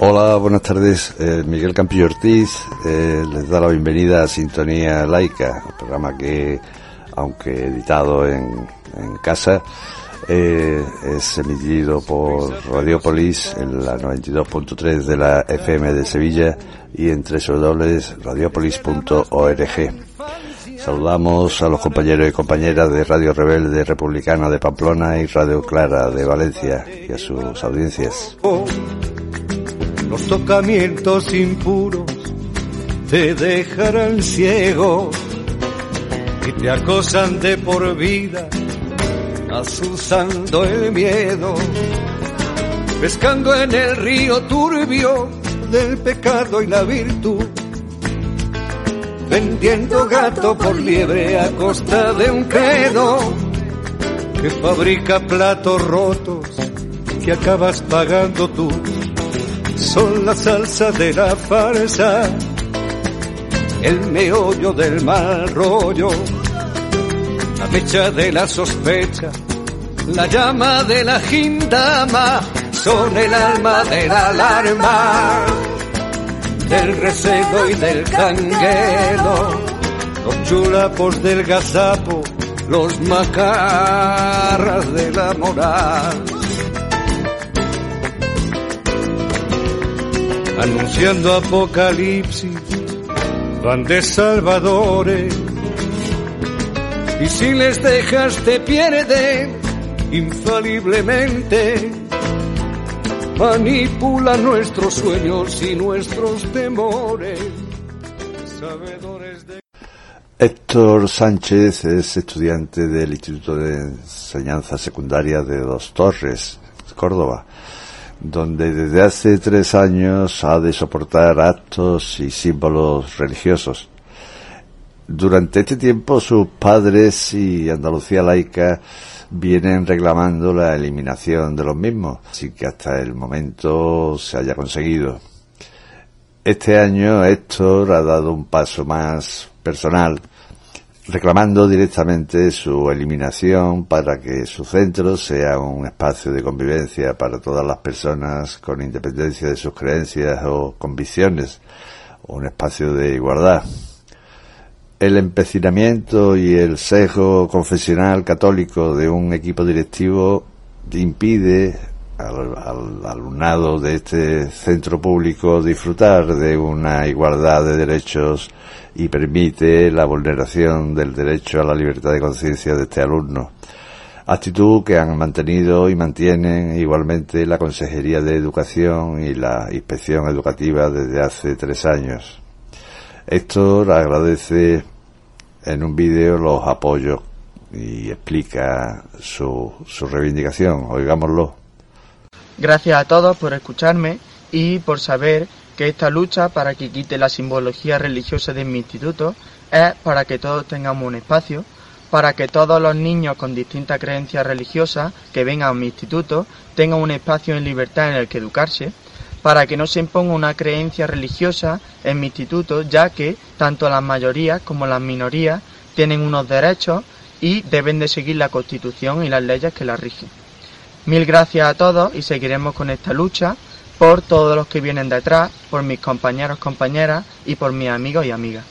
Hola, buenas tardes. Eh, Miguel Campillo Ortiz eh, les da la bienvenida a Sintonía Laica, un programa que, aunque editado en, casa, eh, es emitido por Radiopolis en la 92.3 de la FM de Sevilla y en www.radiopolis.org. Saludamos a los compañeros y compañeras de Radio Rebelde Republicana de Pamplona y Radio Clara de Valencia y a sus audiencias. Los tocamientos impuros te dejarán ciego y te acosan de por vida, asusando el miedo, pescando en el río turbio del pecado y la virtud, vendiendo gato por liebre a costa de un credo que fabrica platos rotos que acabas pagando tú son la salsa de la farsa, el meollo del mal rollo, la mecha de la sospecha, la llama de la gindama, son el alma de la alarma, del recebo y del canguelo, los chulapos del gazapo, los macarras de la moral anunciando apocalipsis, van de salvadores. Y si les dejas te pierden infaliblemente. Manipula nuestros sueños y nuestros temores. Sabedores de... Héctor Sánchez es estudiante del Instituto de Enseñanza Secundaria de Dos Torres, Córdoba donde desde hace tres años ha de soportar actos y símbolos religiosos. Durante este tiempo sus padres y Andalucía laica vienen reclamando la eliminación de los mismos, sin que hasta el momento se haya conseguido. Este año Héctor ha dado un paso más personal reclamando directamente su eliminación para que su centro sea un espacio de convivencia para todas las personas con independencia de sus creencias o convicciones, un espacio de igualdad. El empecinamiento y el sesgo confesional católico de un equipo directivo impide al, al, alumnado de este centro público disfrutar de una igualdad de derechos y permite la vulneración del derecho a la libertad de conciencia de este alumno. Actitud que han mantenido y mantienen igualmente la Consejería de Educación y la Inspección Educativa desde hace tres años. Héctor agradece en un vídeo los apoyos y explica su, su reivindicación. Oigámoslo. Gracias a todos por escucharme y por saber que esta lucha para que quite la simbología religiosa de mi instituto es para que todos tengamos un espacio, para que todos los niños con distintas creencias religiosas que vengan a mi instituto tengan un espacio en libertad en el que educarse, para que no se imponga una creencia religiosa en mi instituto, ya que tanto las mayorías como las minorías tienen unos derechos y deben de seguir la Constitución y las leyes que la rigen. Mil gracias a todos y seguiremos con esta lucha por todos los que vienen detrás, por mis compañeros, compañeras y por mis amigos y amigas.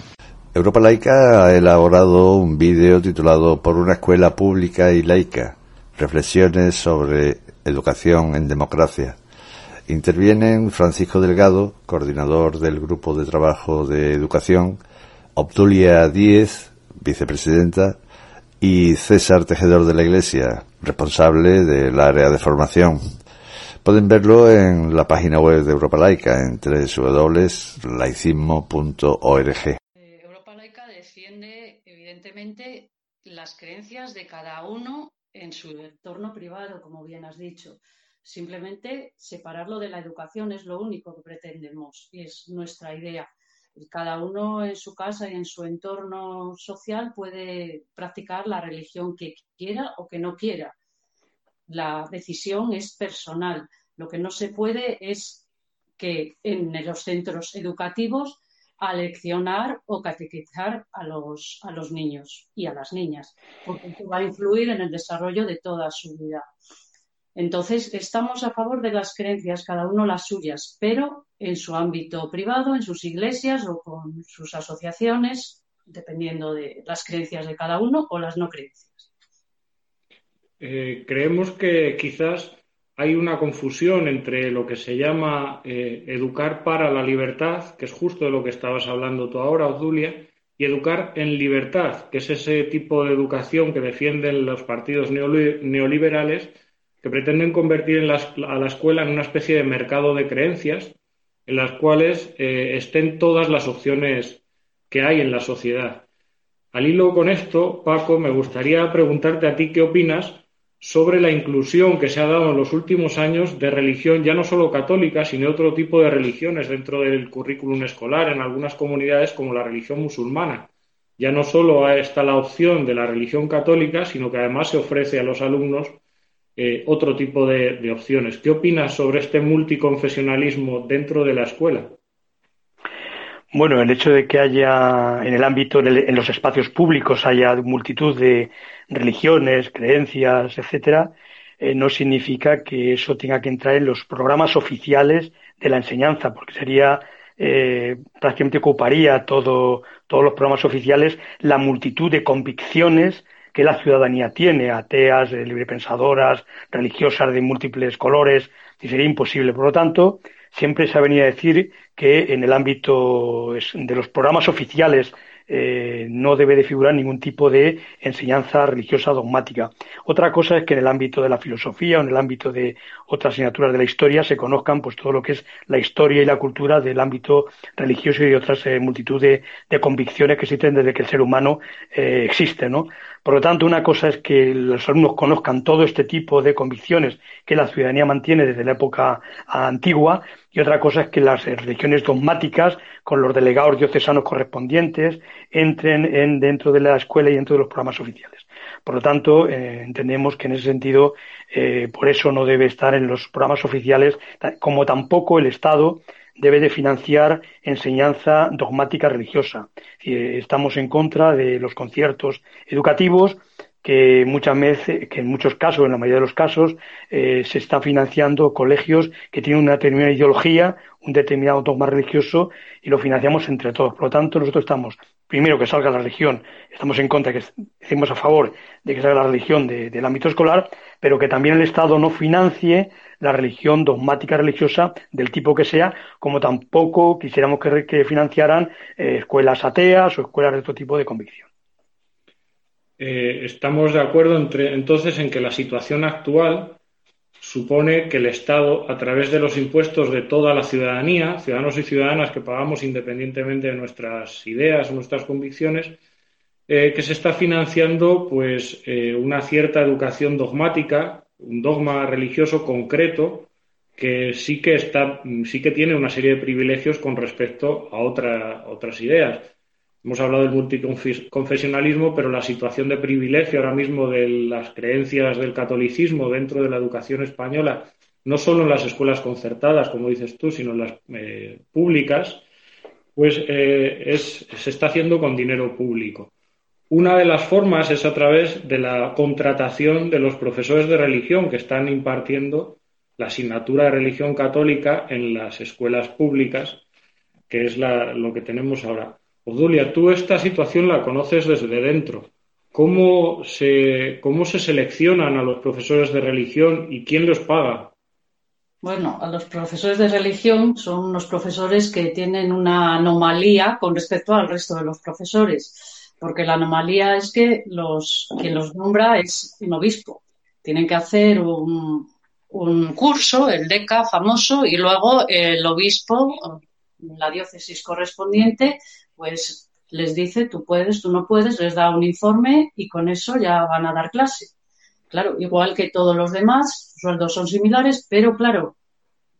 Europa Laica ha elaborado un vídeo titulado Por una escuela pública y laica, reflexiones sobre educación en democracia. Intervienen Francisco Delgado, coordinador del Grupo de Trabajo de Educación, Obdulia Díez, vicepresidenta, y César Tejedor de la Iglesia, responsable del área de formación. Pueden verlo en la página web de Europa Laica en www.laicismo.org. Europa Laica defiende evidentemente las creencias de cada uno en su entorno privado, como bien has dicho. Simplemente separarlo de la educación es lo único que pretendemos y es nuestra idea. Cada uno en su casa y en su entorno social puede practicar la religión que quiera o que no quiera la decisión es personal. Lo que no se puede es que en los centros educativos aleccionar o catequizar a los, a los niños y a las niñas, porque esto va a influir en el desarrollo de toda su vida. Entonces, estamos a favor de las creencias, cada uno las suyas, pero en su ámbito privado, en sus iglesias o con sus asociaciones, dependiendo de las creencias de cada uno o las no creencias. Eh, creemos que quizás hay una confusión entre lo que se llama eh, educar para la libertad, que es justo de lo que estabas hablando tú ahora, Odulia, y educar en libertad, que es ese tipo de educación que defienden los partidos neoliberales que pretenden convertir a la escuela en una especie de mercado de creencias en las cuales eh, estén todas las opciones que hay en la sociedad. Al hilo con esto, Paco, me gustaría preguntarte a ti qué opinas sobre la inclusión que se ha dado en los últimos años de religión, ya no solo católica, sino otro tipo de religiones dentro del currículum escolar en algunas comunidades como la religión musulmana. Ya no solo está la opción de la religión católica, sino que además se ofrece a los alumnos eh, otro tipo de, opciones. ¿Qué opinas sobre este multiconfesionalismo dentro de la escuela? Bueno, el hecho de que haya en el ámbito, en, los espacios públicos, haya multitud de religiones, creencias, etcétera, eh, no significa que eso tenga que entrar en los programas oficiales de la enseñanza, porque sería eh, prácticamente ocuparía todo, todos los programas oficiales la multitud de convicciones que la ciudadanía tiene, ateas, eh, librepensadoras, religiosas de múltiples colores, y sería imposible. Por lo tanto, siempre se ha venido a decir que en el ámbito de los programas oficiales eh, no debe de figurar ningún tipo de enseñanza religiosa dogmática. Otra cosa es que en el ámbito de la filosofía o en el ámbito de otras asignaturas de la historia se conozcan pues todo lo que es la historia y la cultura del ámbito religioso y de otras eh, multitud de, convicciones que existen desde que el ser humano eh, existe, ¿no? Por lo tanto, una cosa es que los alumnos conozcan todo este tipo de convicciones que la ciudadanía mantiene desde la época antigua y otra cosa es que las religiones dogmáticas, con los delegados diocesanos correspondientes, entren en, dentro de la escuela y dentro de los programas oficiales. Por lo tanto, eh, entendemos que en ese sentido, eh, por eso no debe estar en los programas oficiales, como tampoco el Estado debe de financiar enseñanza dogmática religiosa. Estamos en contra de los conciertos educativos que muchas veces, que en muchos casos, en la mayoría de los casos, eh, se está financiando colegios que tienen una determinada ideología, un determinado dogma religioso y lo financiamos entre todos. Por lo tanto, nosotros estamos, primero, que salga la religión, estamos en contra, que estemos a favor de que salga la religión del ámbito escolar, pero que también el Estado no financie la religión dogmática religiosa del tipo que sea, como tampoco quisiéramos que, financiaran eh, escuelas ateas o escuelas de otro tipo de convicción. Eh, estamos de acuerdo entre, entonces en que la situación actual supone que el Estado, a través de los impuestos de toda la ciudadanía, ciudadanos y ciudadanas que pagamos independientemente de nuestras ideas o nuestras convicciones, eh, que se está financiando pues eh, una cierta educación dogmática, un dogma religioso concreto que sí que está, sí que tiene una serie de privilegios con respecto a otras ideas. Hemos hablado del multiconfesionalismo, pero la situación de privilegio ahora mismo de las creencias del catolicismo dentro de la educación española, no solo en las escuelas concertadas, como dices tú, sino en las eh, públicas, pues eh, se está haciendo con dinero público. Una de las formas es a través de la contratación de los profesores de religión que están impartiendo la asignatura de religión católica en las escuelas públicas, que es lo que tenemos ahora. Odulia, tú esta situación la conoces desde dentro. ¿Cómo se, ¿Cómo se seleccionan a los profesores de religión y quién los paga? Bueno, a los profesores de religión son unos profesores que tienen una anomalía con respecto al resto de los profesores, porque la anomalía es que los, quien los nombra es un obispo. Tienen que hacer un, un curso, el DECA famoso, y luego el obispo, la diócesis correspondiente, pues les dice tú puedes, tú no puedes, les da un informe y con eso ya van a dar clase. Claro, igual que todos los demás, sueldos son similares, pero claro,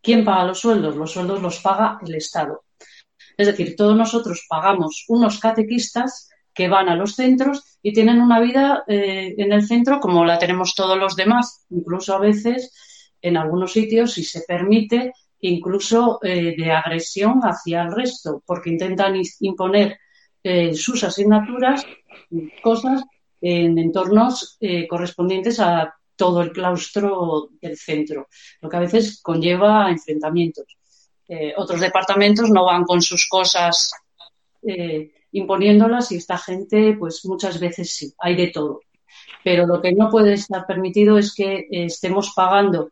¿quién paga los sueldos? Los sueldos los paga el Estado. Es decir, todos nosotros pagamos unos catequistas que van a los centros y tienen una vida eh, en el centro como la tenemos todos los demás, incluso a veces en algunos sitios, si se permite, incluso eh, de agresión hacia el resto, porque intentan imponer eh, sus asignaturas, cosas en entornos correspondientes a todo el claustro del centro, lo que a veces conlleva enfrentamientos. Otros departamentos no van con sus cosas imponiéndolas y esta gente, pues muchas veces sí, hay de todo. Pero lo que no puede estar permitido es que eh, estemos pagando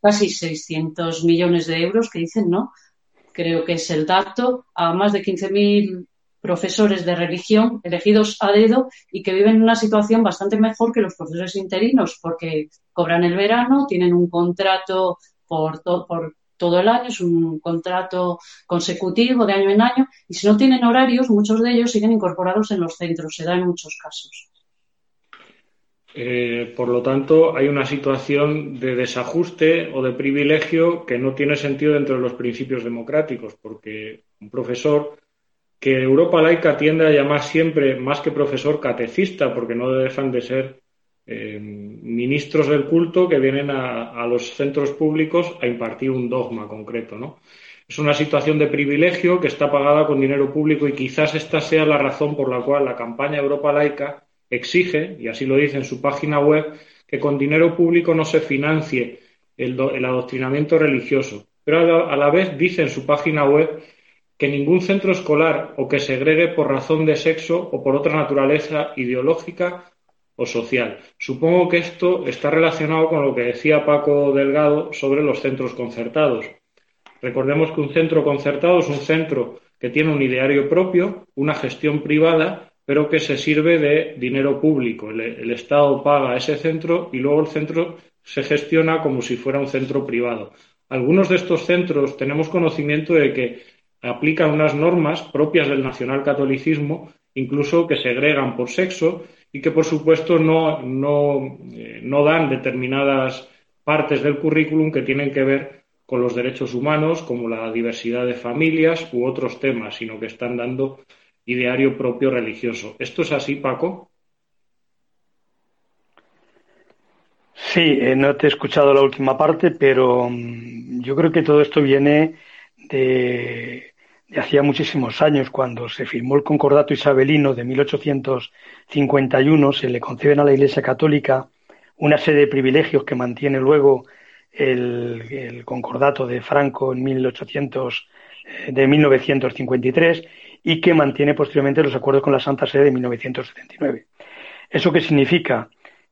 casi 600 millones de euros, que dicen, ¿no? Creo que es el dato, a más de 15.000 profesores de religión elegidos a dedo y que viven en una situación bastante mejor que los profesores interinos porque cobran el verano, tienen un contrato por, por todo el año, es un contrato consecutivo de año en año y si no tienen horarios, muchos de ellos siguen incorporados en los centros, se da en muchos casos. Eh, por lo tanto, hay una situación de desajuste o de privilegio que no tiene sentido dentro de los principios democráticos, porque un profesor que Europa laica tiende a llamar siempre, más que profesor, catecista, porque no dejan de ser eh, ministros del culto que vienen a, los centros públicos a impartir un dogma concreto, ¿no? Es una situación de privilegio que está pagada con dinero público y quizás esta sea la razón por la cual la campaña Europa Laica exige, y así lo dice en su página web, que con dinero público no se financie el, adoctrinamiento religioso. Pero a la vez dice en su página web que ningún centro escolar o que segregue por razón de sexo o por otra naturaleza ideológica o social. Supongo que esto está relacionado con lo que decía Paco Delgado sobre los centros concertados. Recordemos que un centro concertado es un centro que tiene un ideario propio, una gestión privada, pero que se sirve de dinero público. El, el, Estado paga ese centro y luego el centro se gestiona como si fuera un centro privado. Algunos de estos centros tenemos conocimiento de que aplican unas normas propias del nacionalcatolicismo, incluso que segregan por sexo y que, por supuesto, no, no, eh, no dan determinadas partes del currículum que tienen que ver con los derechos humanos, como la diversidad de familias u otros temas, sino que están dando ideario propio religioso. ¿Esto es así, Paco? Sí, eh, no te he escuchado la última parte, pero mm, yo creo que todo esto viene de, hacía muchísimos años, cuando se firmó el Concordato Isabelino de 1851, se le conceden a la Iglesia Católica una serie de privilegios que mantiene luego el, Concordato de Franco en 1800, eh, de 1953 y que mantiene posteriormente los acuerdos con la Santa Sede de 1979. ¿Eso qué significa?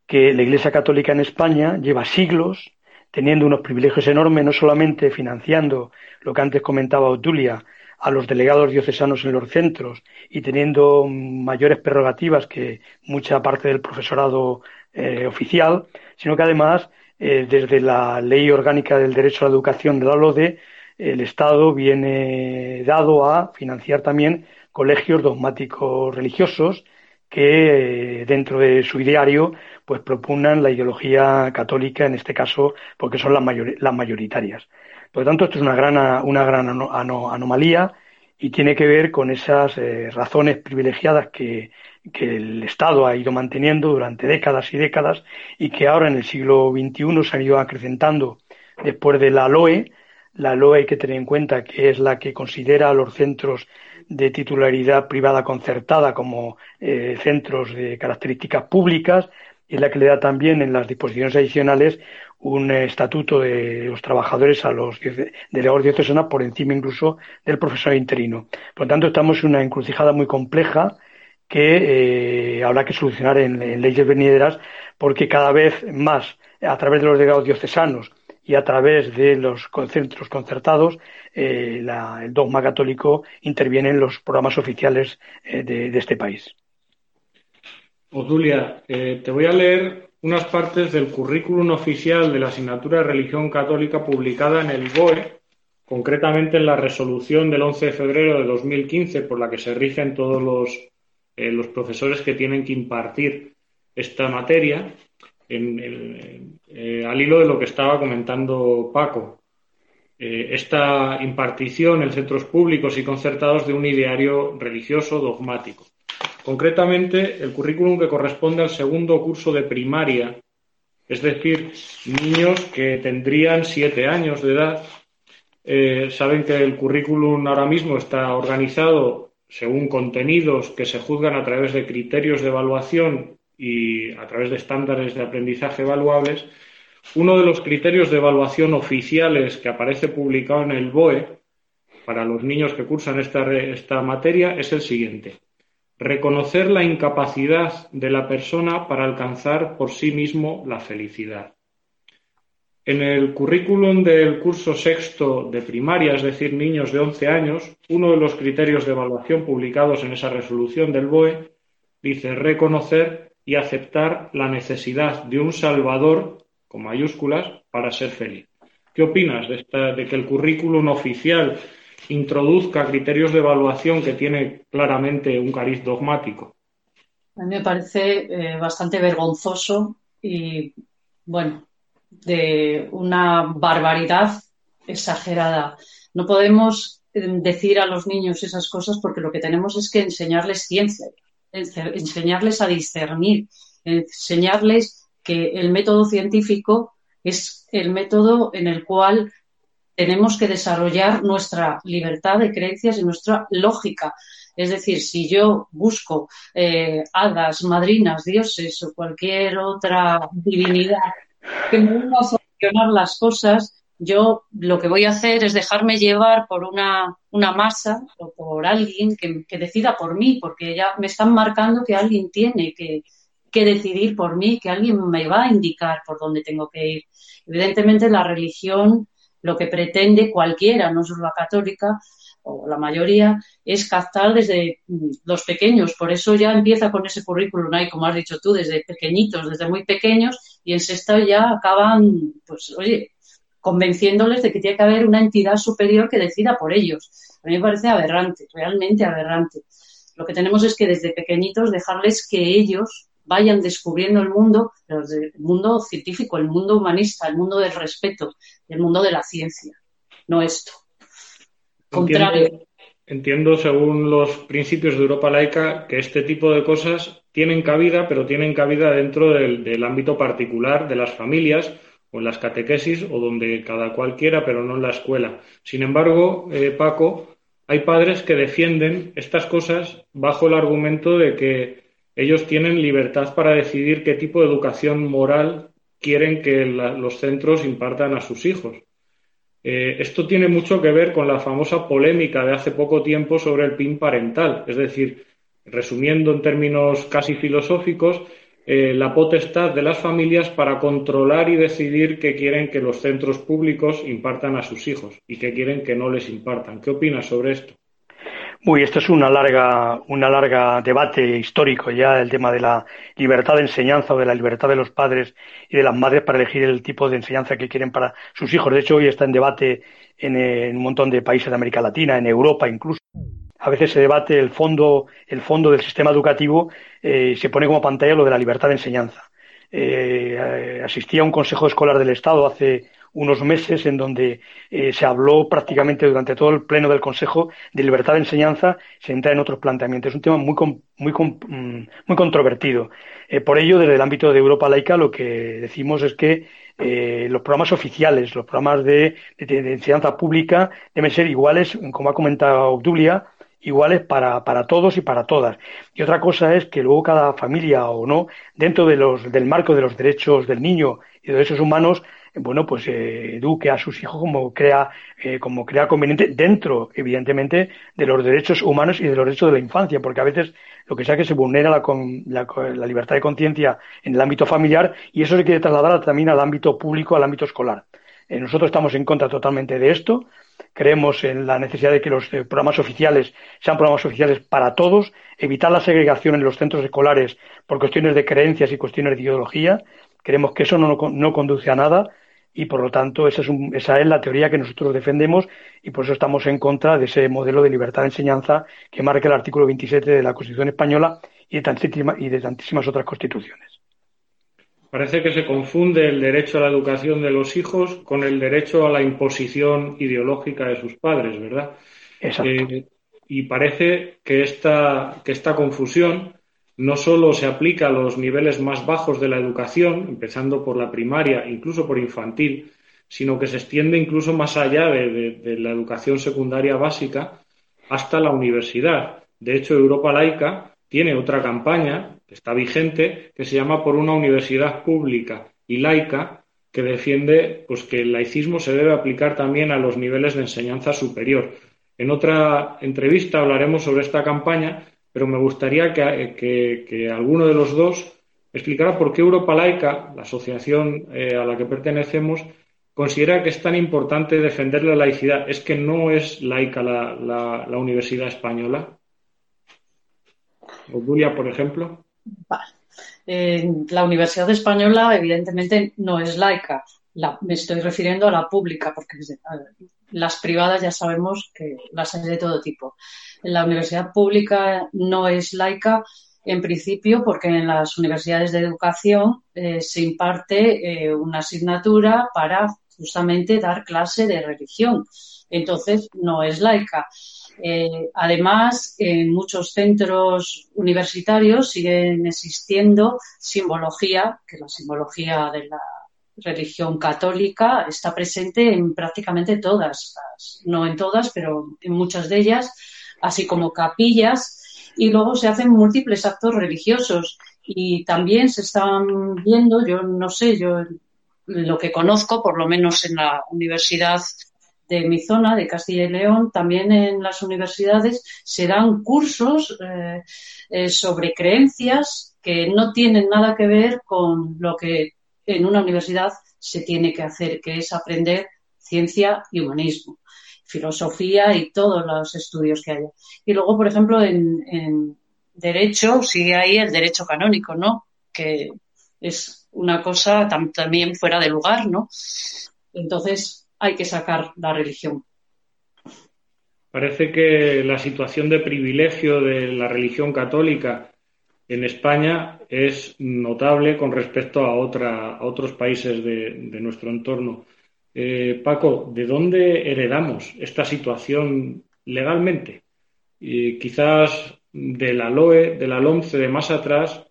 Que la Iglesia Católica en España lleva siglos teniendo unos privilegios enormes, no solamente financiando lo que antes comentaba Otulia, a los delegados diocesanos en los centros y teniendo mayores prerrogativas que mucha parte del profesorado eh, oficial, sino que además, eh, desde la Ley Orgánica del Derecho a la Educación de la LODE, el Estado viene dado a financiar también colegios dogmáticos religiosos que eh, dentro de su ideario pues propugnan la ideología católica en este caso porque son las, las mayoritarias. Por lo tanto, esto es una gran, una gran anomalía y tiene que ver con esas eh, razones privilegiadas que, que, el Estado ha ido manteniendo durante décadas y décadas y que ahora en el siglo XXI se han ido acrecentando después de la LOE. La LOE hay que tener en cuenta que es la que considera a los centros de titularidad privada concertada como eh, centros de características públicas es la que le da también en las disposiciones adicionales un estatuto de los trabajadores a los delegados diocesanos por encima incluso del profesor interino. Por lo tanto, estamos en una encrucijada muy compleja que eh, habrá que solucionar en, leyes venideras porque cada vez más a través de los delegados diocesanos y a través de los centros concertados, eh, el dogma católico interviene en los programas oficiales eh, de, este país. Odulia, te voy a leer unas partes del currículum oficial de la asignatura de religión católica publicada en el BOE, concretamente en la resolución del 11 de febrero de 2015 por la que se rigen todos los, eh, los profesores que tienen que impartir esta materia, eh, al hilo de lo que estaba comentando Paco. Eh, esta impartición en centros públicos y concertados de un ideario religioso dogmático. Concretamente, el currículum que corresponde al segundo curso de primaria, es decir, niños que tendrían siete años de edad. Eh, saben que el currículum ahora mismo está organizado según contenidos que se juzgan a través de criterios de evaluación y a través de estándares de aprendizaje evaluables, uno de los criterios de evaluación oficiales que aparece publicado en el BOE para los niños que cursan esta, esta materia es el siguiente. Reconocer la incapacidad de la persona para alcanzar por sí mismo la felicidad. En el currículum del curso sexto de primaria, es decir, niños de 11 años, uno de los criterios de evaluación publicados en esa resolución del BOE dice reconocer y aceptar la necesidad de un salvador, con mayúsculas, para ser feliz. ¿Qué opinas de, de que el currículum oficial introduzca criterios de evaluación que tiene claramente un cariz dogmático? A mí me parece eh, bastante vergonzoso y, bueno, de una barbaridad exagerada. No podemos eh, decir a los niños esas cosas porque lo que tenemos es que enseñarles ciencia, enseñarles a discernir, enseñarles que el método científico es el método en el cual tenemos que desarrollar nuestra libertad de creencias y nuestra lógica. Es decir, si yo busco eh, hadas, madrinas, dioses o cualquier otra divinidad que me venga a solucionar las cosas, yo lo que voy a hacer es dejarme llevar por una, una masa o por alguien que, que, decida por mí, porque ya me están marcando que alguien tiene que, que decidir por mí, que alguien me va a indicar por dónde tengo que ir. Evidentemente la religión lo que pretende cualquiera, no solo la católica o la mayoría, es captar desde mm, los pequeños. Por eso ya empieza con ese currículum ahí, como has dicho tú, desde pequeñitos, desde muy pequeños, y en sexto ya acaban, pues, oye, convenciéndoles de que tiene que haber una entidad superior que decida por ellos. A mí me parece aberrante, realmente aberrante. Lo que tenemos es que desde pequeñitos dejarles que ellos vayan descubriendo el mundo, el mundo científico, el mundo humanista, el mundo del respeto, el mundo de la ciencia, no esto. Contrario. Entiendo, según los principios de Europa laica, que este tipo de cosas tienen cabida, pero tienen cabida dentro del, ámbito particular de las familias o en las catequesis o donde cada cual quiera, pero no en la escuela. Sin embargo, eh, Paco, hay padres que defienden estas cosas bajo el argumento de que ellos tienen libertad para decidir qué tipo de educación moral quieren que los centros impartan a sus hijos. Eh, esto tiene mucho que ver con la famosa polémica de hace poco tiempo sobre el PIN parental, es decir, resumiendo en términos casi filosóficos, eh, la potestad de las familias para controlar y decidir qué quieren que los centros públicos impartan a sus hijos y qué quieren que no les impartan. ¿Qué opinas sobre esto? Uy, esto es una larga, una larga debate histórico ya, el tema de la libertad de enseñanza o de la libertad de los padres y de las madres para elegir el tipo de enseñanza que quieren para sus hijos. De hecho, hoy está en debate en, un montón de países de América Latina, en Europa incluso. A veces se debate el fondo, el fondo del sistema educativo, eh, se pone como pantalla lo de la libertad de enseñanza. Eh, asistí a un consejo escolar del Estado hace unos meses en donde eh, se habló prácticamente durante todo el pleno del Consejo de libertad de enseñanza, se entra en otros planteamientos. Es un tema muy, muy, mm, muy controvertido. Eh, por ello, desde el ámbito de Europa laica, lo que decimos es que eh, los programas oficiales, los programas de, enseñanza pública deben ser iguales, como ha comentado Obdulia, iguales para, para, todos y para todas. Y otra cosa es que luego cada familia o no, dentro de los, del marco de los derechos del niño y de los derechos humanos, bueno, pues eh, eduque a sus hijos como crea, eh, como crea conveniente dentro, evidentemente, de los derechos humanos y de los derechos de la infancia, porque a veces lo que sea que se vulnera la, la, libertad de conciencia en el ámbito familiar y eso se quiere trasladar también al ámbito público, al ámbito escolar. Eh, nosotros estamos en contra totalmente de esto. Creemos en la necesidad de que los programas oficiales sean programas oficiales para todos, evitar la segregación en los centros escolares por cuestiones de creencias y cuestiones de ideología. Creemos que eso no, no conduce a nada y por lo tanto esa es, esa es la teoría que nosotros defendemos y por eso estamos en contra de ese modelo de libertad de enseñanza que marca el artículo 27 de la Constitución española y de, tantísimas, y de tantísimas otras constituciones. Parece que se confunde el derecho a la educación de los hijos con el derecho a la imposición ideológica de sus padres, ¿verdad? Exacto. Eh, y parece que esta, que esta confusión no solo se aplica a los niveles más bajos de la educación, empezando por la primaria, incluso por infantil, sino que se extiende incluso más allá de, la educación secundaria básica hasta la universidad. De hecho, Europa laica tiene otra campaña que está vigente que se llama Por una universidad pública y laica que defiende pues, que el laicismo se debe aplicar también a los niveles de enseñanza superior. En otra entrevista hablaremos sobre esta campaña, pero me gustaría que, alguno de los dos explicara por qué Europa Laica, la asociación eh, a la que pertenecemos, considera que es tan importante defender la laicidad. ¿Es que no es laica la, universidad española? Julia, por ejemplo. la Universidad Española, evidentemente, no es laica. Me estoy refiriendo a la pública, porque las privadas ya sabemos que las hay de todo tipo. La universidad pública no es laica en principio porque en las universidades de educación eh, se imparte eh, una asignatura para justamente dar clase de religión. Entonces, no es laica. Eh, además, en muchos centros universitarios siguen existiendo simbología, que la simbología de la religión católica está presente en prácticamente todas, no en todas, pero en muchas de ellas, así como capillas, y luego se hacen múltiples actos religiosos. Y también se están viendo, yo no sé, yo lo que conozco, por lo menos en la universidad de mi zona, de Castilla y León, también en las universidades se dan cursos eh, eh, sobre creencias que no tienen nada que ver con lo que en una universidad se tiene que hacer, que es aprender ciencia y humanismo, filosofía y todos los estudios que haya. Y luego, por ejemplo, en, derecho sigue ahí el derecho canónico, ¿no? Que es una cosa también fuera de lugar, ¿no? Entonces hay que sacar la religión. Parece que la situación de privilegio de la religión católica en España es notable con respecto a, otra, a otros países de, nuestro entorno. Eh, Paco, ¿de dónde heredamos esta situación legalmente? Y quizás de la LOE, de la LOMCE de más atrás,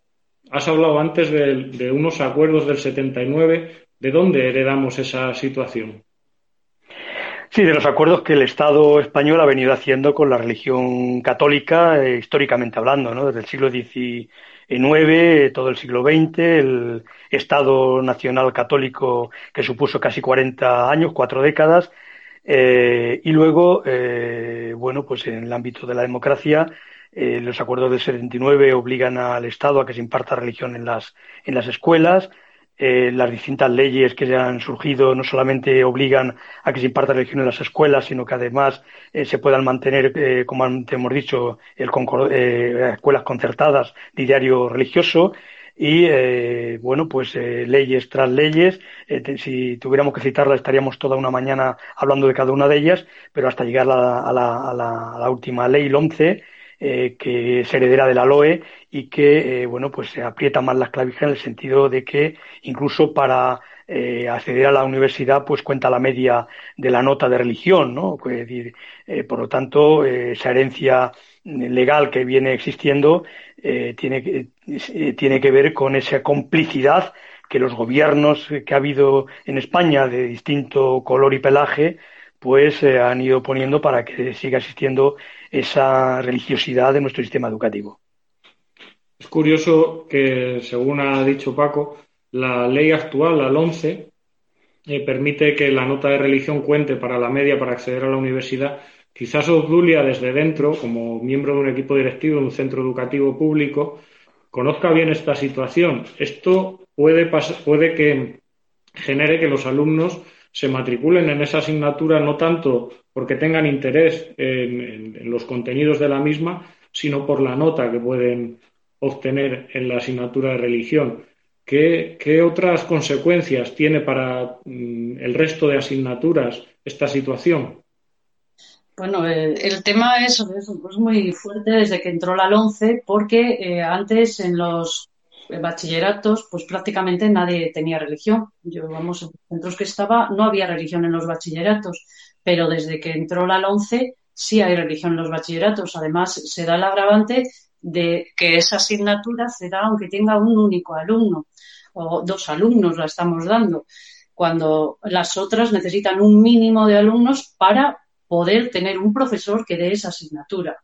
Has hablado antes de, unos acuerdos del 79. ¿De dónde heredamos esa situación? Sí, de los acuerdos que el Estado español ha venido haciendo con la religión católica, eh, históricamente hablando, ¿no? desde el siglo XIX, todo el siglo XX, el Estado Nacional Católico que supuso casi 40 años, cuatro décadas, eh, y luego, eh, bueno, pues en el ámbito de la democracia, los acuerdos del 79 obligan al Estado a que se imparta religión en las, en las escuelas. Eh, las distintas leyes que han surgido no solamente obligan a que se imparta religión en las escuelas, sino que además eh, se puedan mantener, como antes hemos dicho, el escuelas concertadas de diario religioso y bueno pues leyes tras leyes. Si tuviéramos que citarlas estaríamos toda una mañana hablando de cada una de ellas pero hasta llegar a la, a la última ley el 11 eh, que es heredera de la LOE y que, eh, bueno, pues se aprieta más las clavijas en el sentido de que incluso para eh, acceder a la universidad, pues cuenta la media de la nota de religión, ¿no? Por lo tanto, esa herencia legal que viene existiendo tiene, que, tiene que ver con esa complicidad que los gobiernos que ha habido en España de distinto color y pelaje, pues han ido poniendo para que siga existiendo esa religiosidad de nuestro sistema educativo. Es curioso que, según ha dicho Paco, la ley actual, la 11, eh, permite que la nota de religión cuente para la media para acceder a la universidad. Quizás Obdulia, desde dentro, como miembro de un equipo directivo de un centro educativo público, conozca bien esta situación. Esto puede, puede que genere que los alumnos se matriculen en esa asignatura no tanto porque tengan interés en, los contenidos de la misma, sino por la nota que pueden obtener en la asignatura de religión. ¿Qué, otras consecuencias tiene para mm, el resto de asignaturas esta situación? Bueno, el, tema es, muy fuerte desde que entró la 11 porque eh, antes en los bachilleratos, pues prácticamente nadie tenía religión. Yo, vamos, en los centros que estaba no había religión en los bachilleratos, pero desde que entró la 11 sí hay religión en los bachilleratos. Además, se da el agravante de que esa asignatura se da aunque tenga un único alumno o dos alumnos la estamos dando, cuando las otras necesitan un mínimo de alumnos para poder tener un profesor que dé esa asignatura.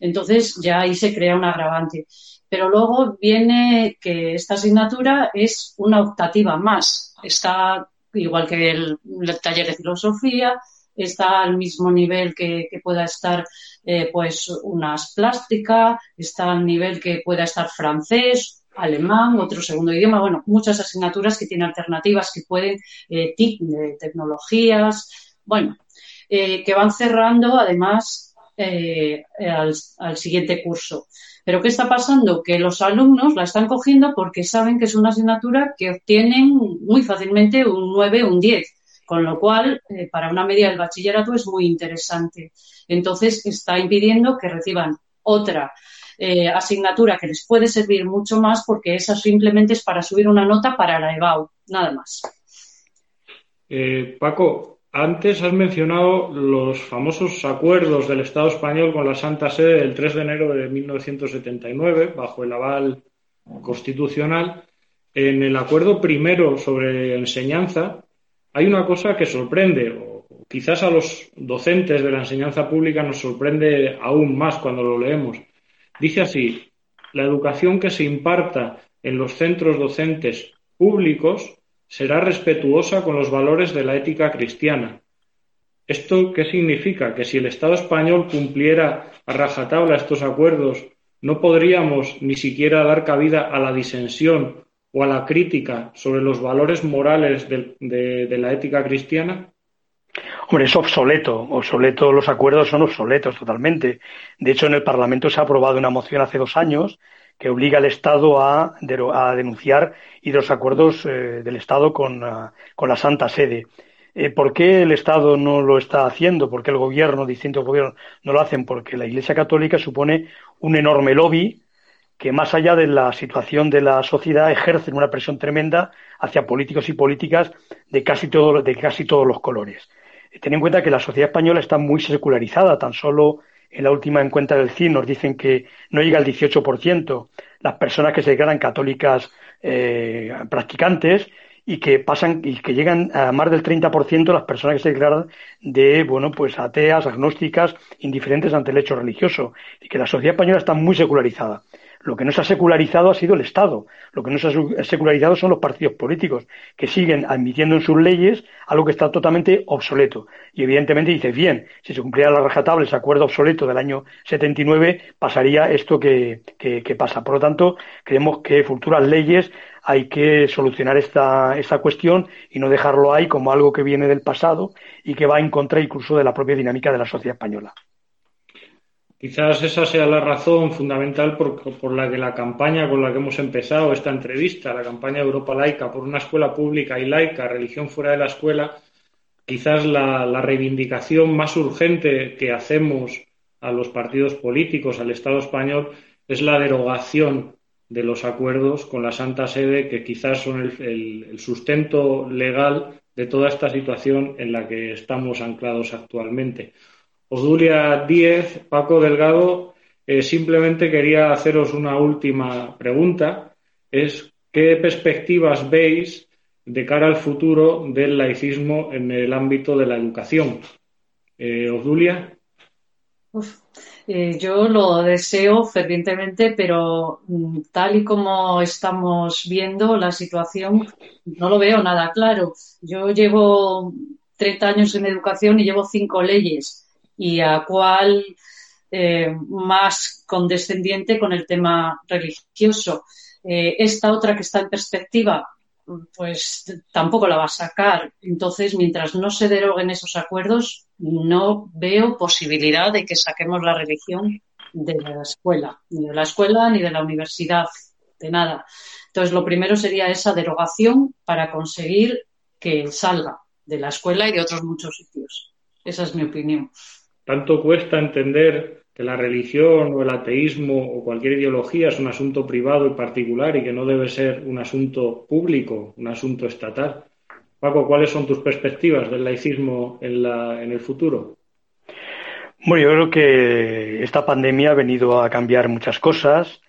Entonces ya ahí se crea un agravante. Pero luego viene que esta asignatura es una optativa más. Está igual que el, taller de filosofía, está al mismo nivel que, pueda estar eh, pues unas plástica, está al nivel que pueda estar francés, alemán, otro segundo idioma, bueno, muchas asignaturas que tienen alternativas que pueden, eh, TIC, tecnologías, bueno, eh, que van cerrando además eh, al, al, siguiente curso. Pero ¿qué está pasando? Que los alumnos la están cogiendo porque saben que es una asignatura que obtienen muy fácilmente un 9 o un 10, con lo cual eh, para una media del bachillerato es muy interesante. Entonces está impidiendo que reciban otra eh, asignatura que les puede servir mucho más porque esa simplemente es para subir una nota para la EBAU, nada más. Eh, Paco, antes has mencionado los famosos acuerdos del Estado español con la Santa Sede del 3 de enero de 1979, bajo el aval constitucional. En el acuerdo primero sobre enseñanza hay una cosa que sorprende, o quizás a los docentes de la enseñanza pública nos sorprende aún más cuando lo leemos. Dice así, la educación que se imparta en los centros docentes públicos será respetuosa con los valores de la ética cristiana. ¿Esto qué significa? Que si el Estado español cumpliera a rajatabla estos acuerdos, no podríamos ni siquiera dar cabida a la disensión o a la crítica sobre los valores morales de, de la ética cristiana? Hombre, es obsoleto, obsoleto, los acuerdos son obsoletos totalmente. De hecho, en el Parlamento se ha aprobado una moción hace dos años que obliga al Estado a, denunciar y los acuerdos eh, del Estado con, ah, con, la Santa Sede. Eh, ¿Por qué el Estado no lo está haciendo? ¿Por qué el gobierno, distintos gobiernos, no lo hacen? Porque la Iglesia Católica supone un enorme lobby que, más allá de la situación de la sociedad, ejercen una presión tremenda hacia políticos y políticas de casi, todo, de casi todos los colores. Ten en cuenta que la sociedad española está muy secularizada, tan solo en la última encuesta del CIN nos dicen que no llega al 18% las personas que se declaran católicas eh, practicantes y que pasan y que llegan a más del 30% las personas que se declaran de bueno pues ateas, agnósticas, indiferentes ante el hecho religioso. Y que la sociedad española está muy secularizada. Lo que no se ha secularizado ha sido el Estado. Lo que no se ha secularizado son los partidos políticos, que siguen admitiendo en sus leyes algo que está totalmente obsoleto. Y evidentemente dice, bien, si se cumpliera la rajatabla ese acuerdo obsoleto del año 79, pasaría esto que, pasa. Por lo tanto, creemos que futuras leyes hay que solucionar esta, esta cuestión y no dejarlo ahí como algo que viene del pasado y que va en contra incluso de la propia dinámica de la sociedad española. Quizás esa sea la razón fundamental por, la que la campaña con la que hemos empezado esta entrevista, la campaña Europa Laica por una escuela pública y laica, religión fuera de la escuela, quizás la, la reivindicación más urgente que hacemos a los partidos políticos, al Estado español, es la derogación de los acuerdos con la Santa Sede, que quizás son el, sustento legal de toda esta situación en la que estamos anclados actualmente. Odulia Díez, Paco Delgado, eh, simplemente quería haceros una última pregunta. Es ¿qué perspectivas veis de cara al futuro del laicismo en el ámbito de la educación? Eh, Odulia. Eh, yo lo deseo fervientemente, pero mm, tal y como estamos viendo la situación, no lo veo nada claro. Yo llevo 30 años en educación y llevo cinco leyes y a cuál eh, más condescendiente con el tema religioso. Eh, esta otra que está en perspectiva, pues tampoco la va a sacar. Entonces, mientras no se deroguen esos acuerdos, no veo posibilidad de que saquemos la religión de la escuela, ni de la escuela ni de la universidad, de nada. Entonces, lo primero sería esa derogación para conseguir que salga de la escuela y de otros muchos sitios. Esa es mi opinión. Tanto cuesta entender que la religión o el ateísmo o cualquier ideología es un asunto privado y particular y que no debe ser un asunto público, un asunto estatal. Paco, ¿cuáles son tus perspectivas del laicismo en, el futuro? Bueno, yo creo que esta pandemia ha venido a cambiar muchas cosas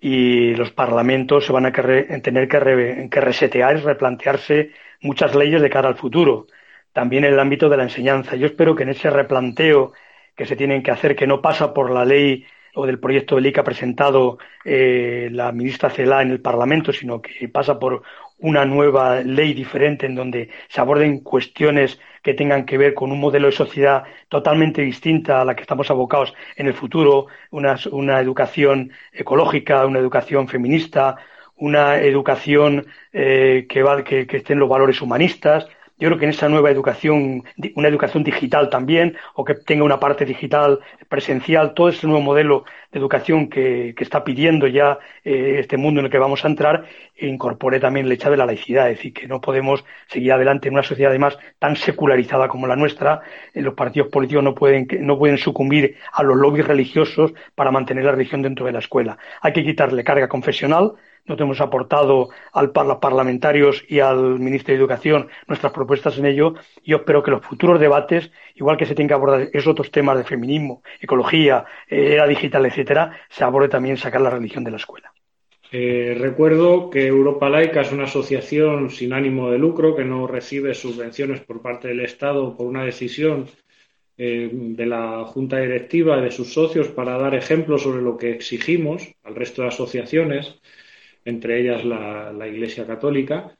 y los parlamentos se van a tener que, que resetear y replantearse muchas leyes de cara al futuro también en el ámbito de la enseñanza. Yo espero que en ese replanteo que se tienen que hacer, que no pasa por la ley o del proyecto de ley que ha presentado eh, la ministra Celá en el Parlamento, sino que pasa por una nueva ley diferente en donde se aborden cuestiones que tengan que ver con un modelo de sociedad totalmente distinta a la que estamos abocados en el futuro, una, una educación ecológica, una educación feminista, una educación eh, que, va, que, que esté en los valores humanistas, yo creo que en esa nueva educación, una educación digital también, o que tenga una parte digital presencial, todo ese nuevo modelo de educación que, está pidiendo ya eh, este mundo en el que vamos a entrar, e incorpore también el hecho de la laicidad, es decir, que no podemos seguir adelante en una sociedad además tan secularizada como la nuestra, eh, los partidos políticos no pueden, no pueden sucumbir a los lobbies religiosos para mantener la religión dentro de la escuela. Hay que quitarle carga confesional, nosotros hemos aportado a los parlamentarios y al Ministerio de Educación nuestras propuestas en ello. Yo espero que los futuros debates, igual que se tienen que abordar esos otros temas de feminismo, ecología, eh, era digital, etcétera, se aborde también sacar la religión de la escuela. Eh, recuerdo que Europa Laica es una asociación sin ánimo de lucro que no recibe subvenciones por parte del Estado por una decisión eh, de la Junta Directiva de sus socios para dar ejemplos sobre lo que exigimos al resto de asociaciones entre ellas la, Iglesia Católica,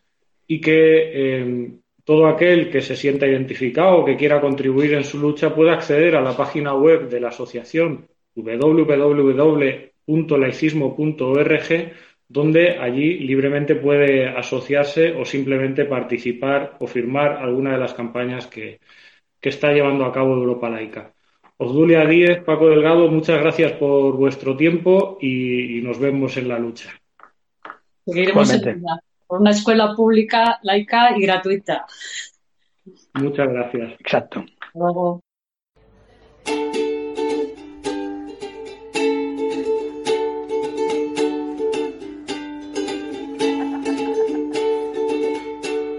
y que eh, todo aquel que se sienta identificado o que quiera contribuir en su lucha pueda acceder a la página web de la asociación www.laicismo.org, donde allí libremente puede asociarse o simplemente participar o firmar alguna de las campañas que, está llevando a cabo Europa Laica. Osdulia Díez, Paco Delgado, muchas gracias por vuestro tiempo y nos vemos en la lucha. Seguiremos por una escuela pública, laica y gratuita. Muchas gracias. Exacto. Luego.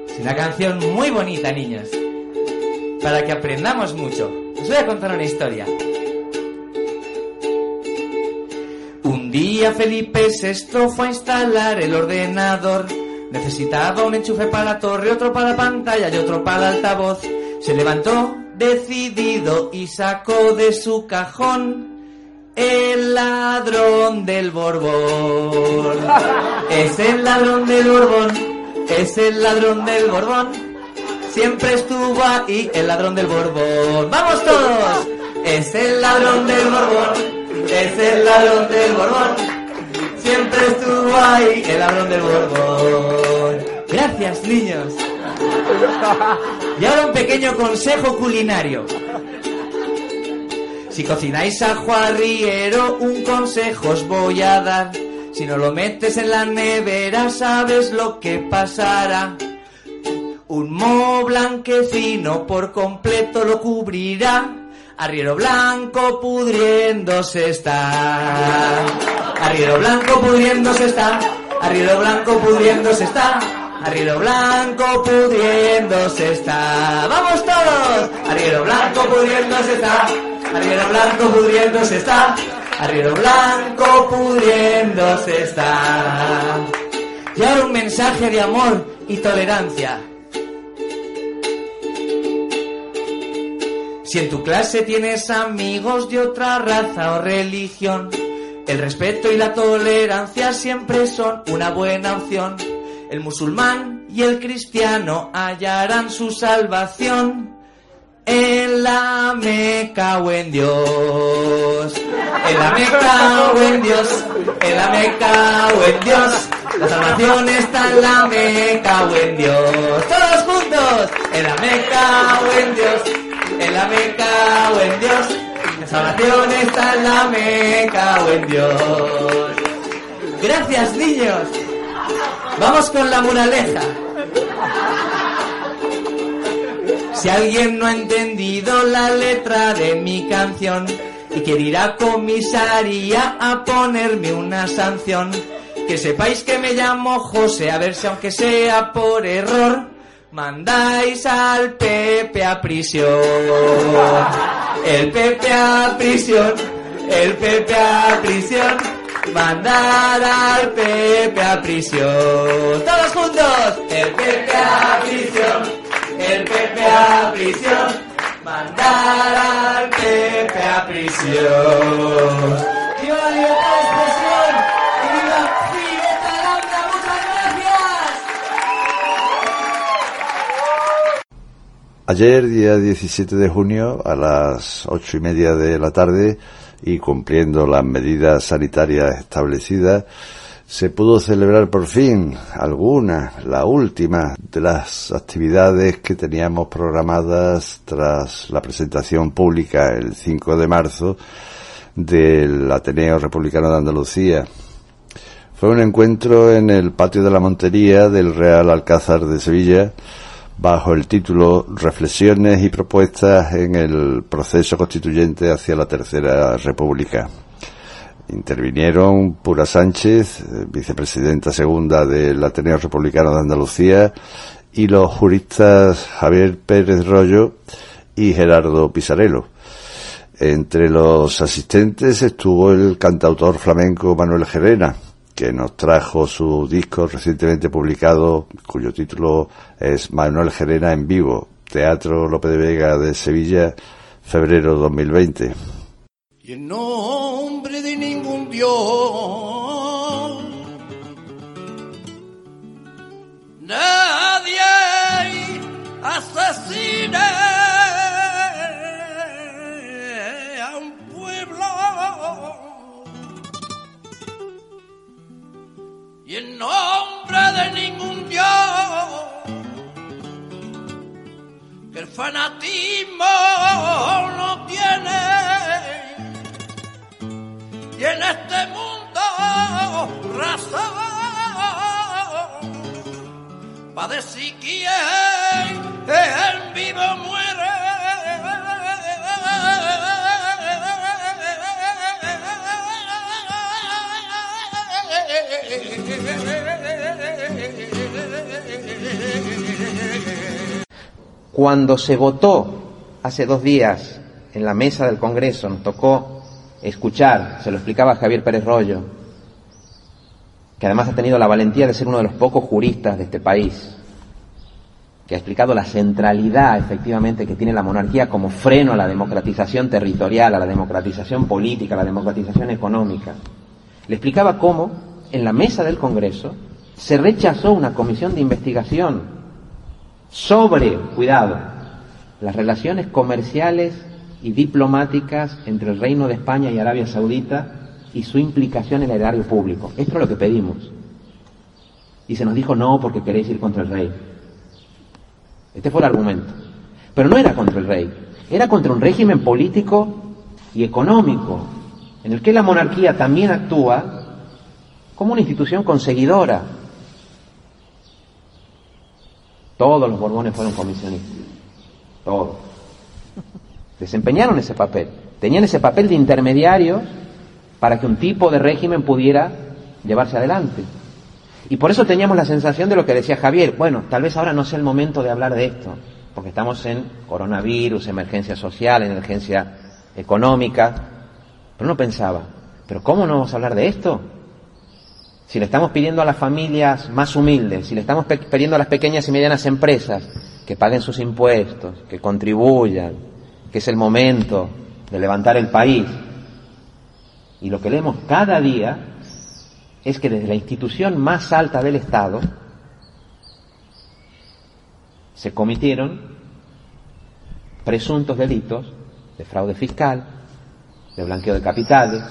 Es una canción muy bonita, niños. Para que aprendamos mucho. Os voy a contar una historia. Un día Felipe VI fue a instalar el ordenador. Necesitaba un enchufe para la torre, otro para la pantalla y otro para el altavoz. Se levantó decidido y sacó de su cajón el ladrón del Borbón. Es el ladrón del Borbón, es el ladrón del Borbón. Siempre estuvo ahí el ladrón del Borbón. ¡Vamos todos! Es el ladrón del Borbón es el ladrón del Borbón. Siempre estuvo ahí el ladrón del Borbón. Gracias, niños. Y ahora un pequeño consejo culinario. Si cocináis ajo arriero, un consejo os voy a dar. Si no lo metes en la nevera, sabes lo que pasará. Un mo blanquecino por completo lo cubrirá Arriero blanco pudriéndose está. Arriero blanco pudriéndose está. Arriero blanco pudriéndose está. Arriero blanco pudriéndose está. ¡Vamos todos! Arriero blanco pudriéndose está. Arriero blanco pudriéndose está. Arriero blanco pudriéndose está. Y ahora un mensaje de amor y tolerancia Si en tu clase tienes amigos de otra raza o religión, el respeto y la tolerancia siempre son una buena opción. El musulmán y el cristiano hallarán su salvación en la Meca o en Dios. En la Meca o en Dios. En la Meca o en Dios. La salvación está en la Meca o en Dios. Todos juntos. En la Meca o en Dios la Meca o en Dios. La salvación está en la Meca o en Dios. Gracias, niños. Vamos con la muraleja. Si alguien no ha entendido la letra de mi canción y quiere ir a comisaría a ponerme una sanción, que sepáis que me llamo José, a ver si aunque sea por error, Mandáis al Pepe a prisión. El Pepe a prisión. El Pepe a prisión. Mandar al Pepe a prisión. Todos juntos. El Pepe a prisión. El Pepe a prisión. Mandar al Pepe a prisión. la libertad Ayer, día 17 de junio, a las ocho y media de la tarde, y cumpliendo las medidas sanitarias establecidas, se pudo celebrar por fin alguna, la última de las actividades que teníamos programadas tras la presentación pública el 5 de marzo del Ateneo Republicano de Andalucía. Fue un encuentro en el patio de la Montería del Real Alcázar de Sevilla, bajo el título Reflexiones y propuestas en el proceso constituyente hacia la Tercera República. Intervinieron Pura Sánchez, eh, vicepresidenta segunda del Ateneo Republicano de Andalucía, y los juristas Javier Pérez Rollo y Gerardo Pisarello. Entre los asistentes estuvo el cantautor flamenco Manuel Gerena, que nos trajo su disco recientemente publicado, cuyo título es Manuel Gerena en vivo, Teatro Lope de Vega de Sevilla, febrero 2020. Y en nombre de ningún Dios, nadie asesine Cuando se votó hace dos días en la mesa del Congreso, nos tocó escuchar, se lo explicaba Javier Pérez Rollo, que además ha tenido la valentía de ser uno de los pocos juristas de este país, que ha explicado la centralidad efectivamente que tiene la monarquía como freno a la democratización territorial, a la democratización política, a la democratización económica. Le explicaba cómo en la mesa del Congreso se rechazó una comisión de investigación sobre, cuidado, las relaciones comerciales y diplomáticas entre el Reino de España y Arabia Saudita y su implicación en el erario público. Esto es lo que pedimos. Y se nos dijo no porque queréis ir contra el rey. Este fue el argumento. Pero no era contra el rey, era contra un régimen político y económico, en el que la monarquía también actúa como una institución conseguidora. Todos los Borbones fueron comisionistas. Todos. Desempeñaron ese papel. Tenían ese papel de intermediarios para que un tipo de régimen pudiera llevarse adelante. Y por eso teníamos la sensación de lo que decía Javier. Bueno, tal vez ahora no sea el momento de hablar de esto, porque estamos en coronavirus, emergencia social, emergencia económica. Pero uno pensaba, ¿pero cómo no vamos a hablar de esto? Si le estamos pidiendo a las familias más humildes, si le estamos pidiendo a las pequeñas y medianas empresas que paguen sus impuestos, que contribuyan, que es el momento de levantar el país. Y lo que leemos cada día es que desde la institución más alta del Estado se cometieron presuntos delitos de fraude fiscal, de blanqueo de capitales,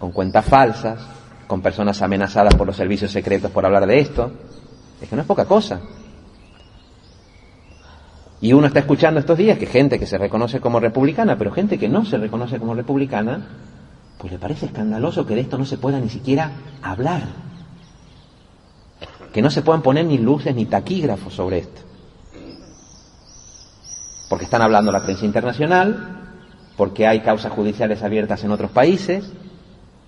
con cuentas falsas, con personas amenazadas por los servicios secretos por hablar de esto. Es que no es poca cosa. Y uno está escuchando estos días que gente que se reconoce como republicana, pero gente que no se reconoce como republicana, pues le parece escandaloso que de esto no se pueda ni siquiera hablar. Que no se puedan poner ni luces ni taquígrafos sobre esto. Porque están hablando la prensa internacional, porque hay causas judiciales abiertas en otros países.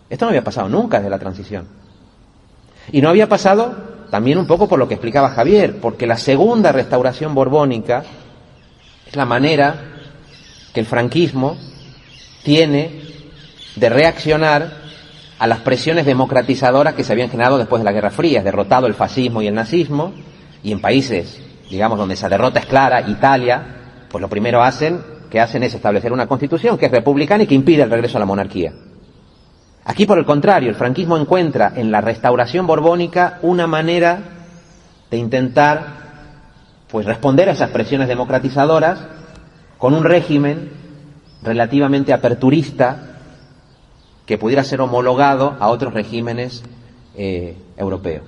Esto no había pasado nunca desde la transición. Y no había pasado también un poco por lo que explicaba Javier, porque la segunda restauración borbónica es la manera que el franquismo tiene de reaccionar a las presiones democratizadoras que se habían generado después de la Guerra Fría, derrotado el fascismo y el nazismo, y en países, digamos, donde esa derrota es clara, Italia, pues lo primero hacen, que hacen es establecer una constitución que es republicana y que impide el regreso a la monarquía. Aquí, por el contrario, el franquismo encuentra en la restauración borbónica una manera de intentar pues responder a esas presiones democratizadoras con un régimen relativamente aperturista que pudiera ser homologado a otros regímenes eh, europeos.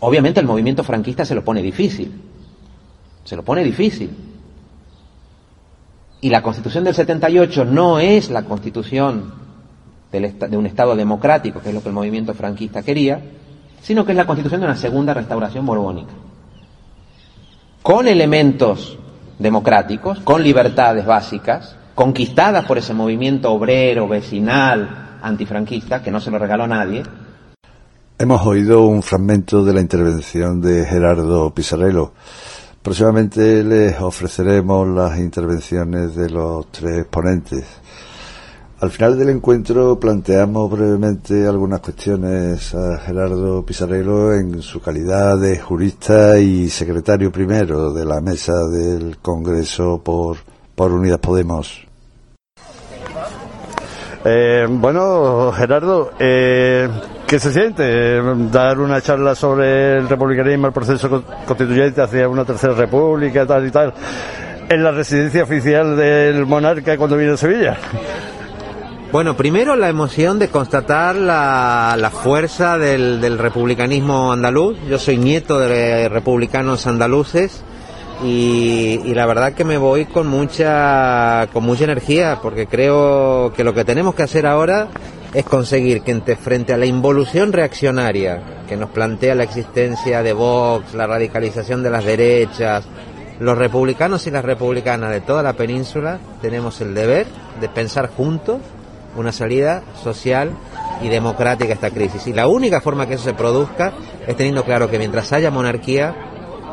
Obviamente el movimiento franquista se lo pone difícil, se lo pone difícil. Y la constitución del 78 no es la constitución de un Estado democrático, que es lo que el movimiento franquista quería, sino que es la constitución de una segunda restauración borbónica con elementos democráticos, con libertades básicas, conquistadas por ese movimiento obrero, vecinal, antifranquista, que no se lo regaló a nadie. Hemos oído un fragmento de la intervención de Gerardo Pisarello. Próximamente les ofreceremos las intervenciones de los tres ponentes. Al final del encuentro planteamos brevemente algunas cuestiones a Gerardo Pizarrero en su calidad de jurista y secretario primero de la mesa del Congreso por, por Unidas Podemos. Eh, bueno, Gerardo, eh, ¿qué se siente dar una charla sobre el republicanismo, el proceso constituyente hacia una tercera república, tal y tal, en la residencia oficial del monarca cuando viene a Sevilla? Bueno, primero la emoción de constatar la, fuerza del, republicanismo andaluz. Yo soy nieto de republicanos andaluces y, la verdad que me voy con mucha, con mucha energía porque creo que lo que tenemos que hacer ahora es conseguir que frente a la involución reaccionaria que nos plantea la existencia de Vox, la radicalización de las derechas, los republicanos y las republicanas de toda la península tenemos el deber de pensar juntos una salida social y democrática a esta crisis. Y la única forma que eso se produzca es teniendo claro que mientras haya monarquía,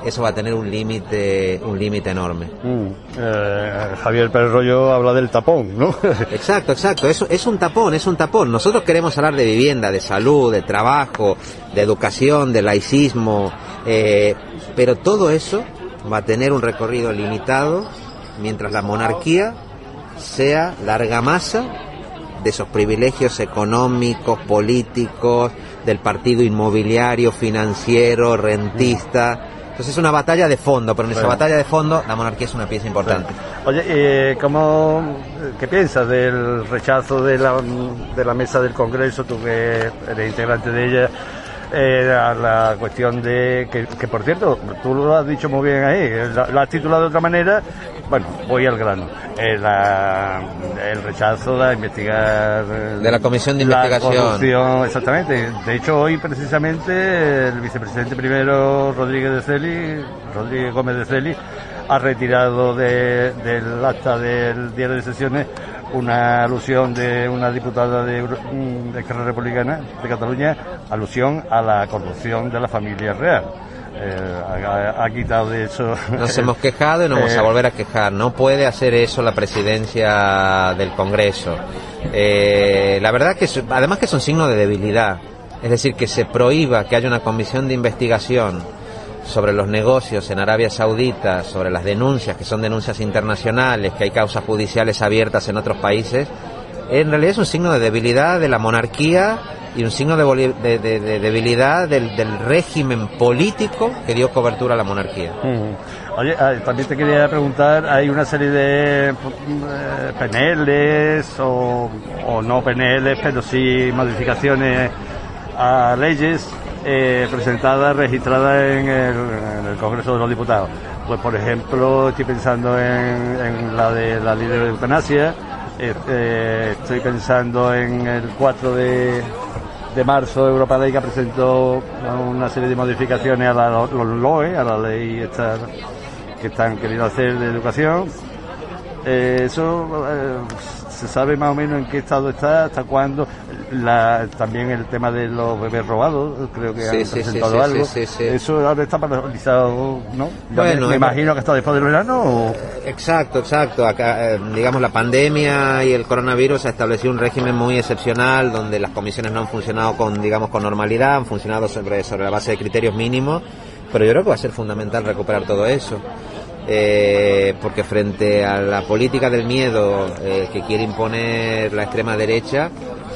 eso va a tener un límite un límite enorme. Mm, eh, Javier Pérez Rollo habla del tapón, ¿no? exacto, exacto. Eso es un tapón, es un tapón. Nosotros queremos hablar de vivienda, de salud, de trabajo, de educación, de laicismo, eh, pero todo eso va a tener un recorrido limitado mientras la monarquía sea larga masa de esos privilegios económicos, políticos, del partido inmobiliario, financiero, rentista. Entonces es una batalla de fondo, pero en esa batalla de fondo la monarquía es una pieza importante. Oye, eh, ¿cómo, ¿qué piensas del rechazo de la, de la mesa del Congreso, tú que eres integrante de ella? Eh, a la cuestión de que, por cierto, tú lo has dicho muy bien ahí, la, has titulado de otra manera, bueno, voy al grano, eh, el rechazo de investigar eh, de la comisión de investigación, exactamente. De hecho, hoy precisamente el vicepresidente primero Rodríguez de Celi, Rodríguez Gómez de Celi, ha retirado del acta del diario de sesiones una alusión de una diputada de, mm, de Esquerra Republicana de Cataluña, alusión a la corrupción de la familia real. Eh, ha, quitado de eso. Nos hemos quejado y nos vamos a eh, volver a quejar. No puede hacer eso la presidencia del Congreso. Eh, la verdad que, además que es un signo de debilidad. Es decir, que se prohíba que haya una comisión de investigación sobre los negocios en Arabia Saudita, sobre las denuncias, que son denuncias internacionales, que hay causas judiciales abiertas en otros países, en realidad es un signo de debilidad de la monarquía y un signo de, debilidad del, régimen político que dio cobertura a la monarquía. Oye, ah, también te quería preguntar, hay una serie de eh, PNLs o, no PNLs, pero sí modificaciones a leyes eh, presentada, registrada en el, Congreso de los Diputados. Pues, por ejemplo, estoy pensando en, la de la ley de eutanasia, eh, estoy pensando en el 4 de, marzo Europa Laica presentó una serie de modificaciones a la, los LOE, a la ley esta, que están queriendo hacer de educación. Eh, eso se sabe más o menos en qué estado está, hasta cuándo. también el tema de los bebés robados, creo que han presentado algo. Eso ahora está paralizado, ¿no? Bueno, me, imagino que está después del verano. Exacto, exacto. Acá, eh, digamos, la pandemia y el coronavirus ha establecido un régimen muy excepcional donde las comisiones no han funcionado con, digamos, con normalidad, han funcionado sobre, sobre la base de criterios mínimos, pero yo creo que va a ser fundamental recuperar todo eso eh, porque frente a la política del miedo eh, que quiere imponer la extrema derecha,